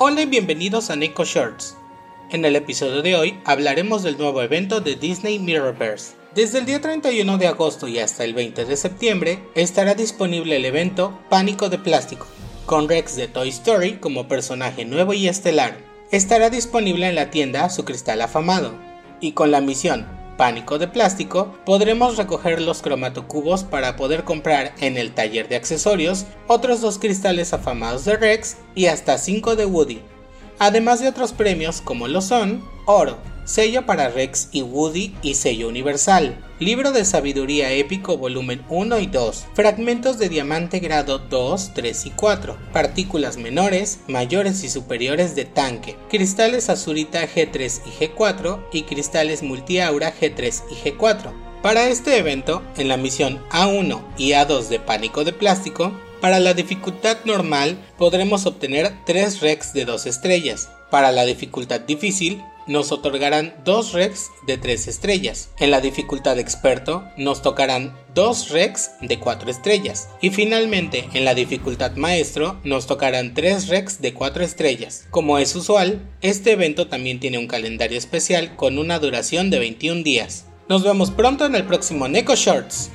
Hola y bienvenidos a Neko Shorts. En el episodio de hoy hablaremos del nuevo evento de Disney Mirrorverse. Desde el día 31 de agosto y hasta el 20 de septiembre estará disponible el evento Pánico de Plástico, con Rex de Toy Story como personaje nuevo y estelar. Estará disponible en la tienda su cristal afamado, y con la misión Pánico de Plástico podremos recoger los cromatocubos para poder comprar en el taller de accesorios otros dos cristales afamados de Rex y hasta 5 de Woody, además de otros premios como lo son oro, sello para Rex y Woody y sello universal, libro de sabiduría épico volumen 1 y 2, fragmentos de diamante grado 2, 3 y 4, partículas menores, mayores y superiores de tanque, cristales azurita G3 y G4 y cristales multiaura G3 y G4. Para este evento, en la misión A1 y A2 de pánico de plástico, para la dificultad normal podremos obtener 3 Rex de 2 estrellas. Para la dificultad difícil nos otorgarán 2 Rex de 3 estrellas. En la dificultad experto nos tocarán 2 Rex de 4 estrellas. Y finalmente en la dificultad maestro nos tocarán 3 Rex de 4 estrellas. Como es usual, este evento también tiene un calendario especial con una duración de 21 días. Nos vemos pronto en el próximo Neko Shorts.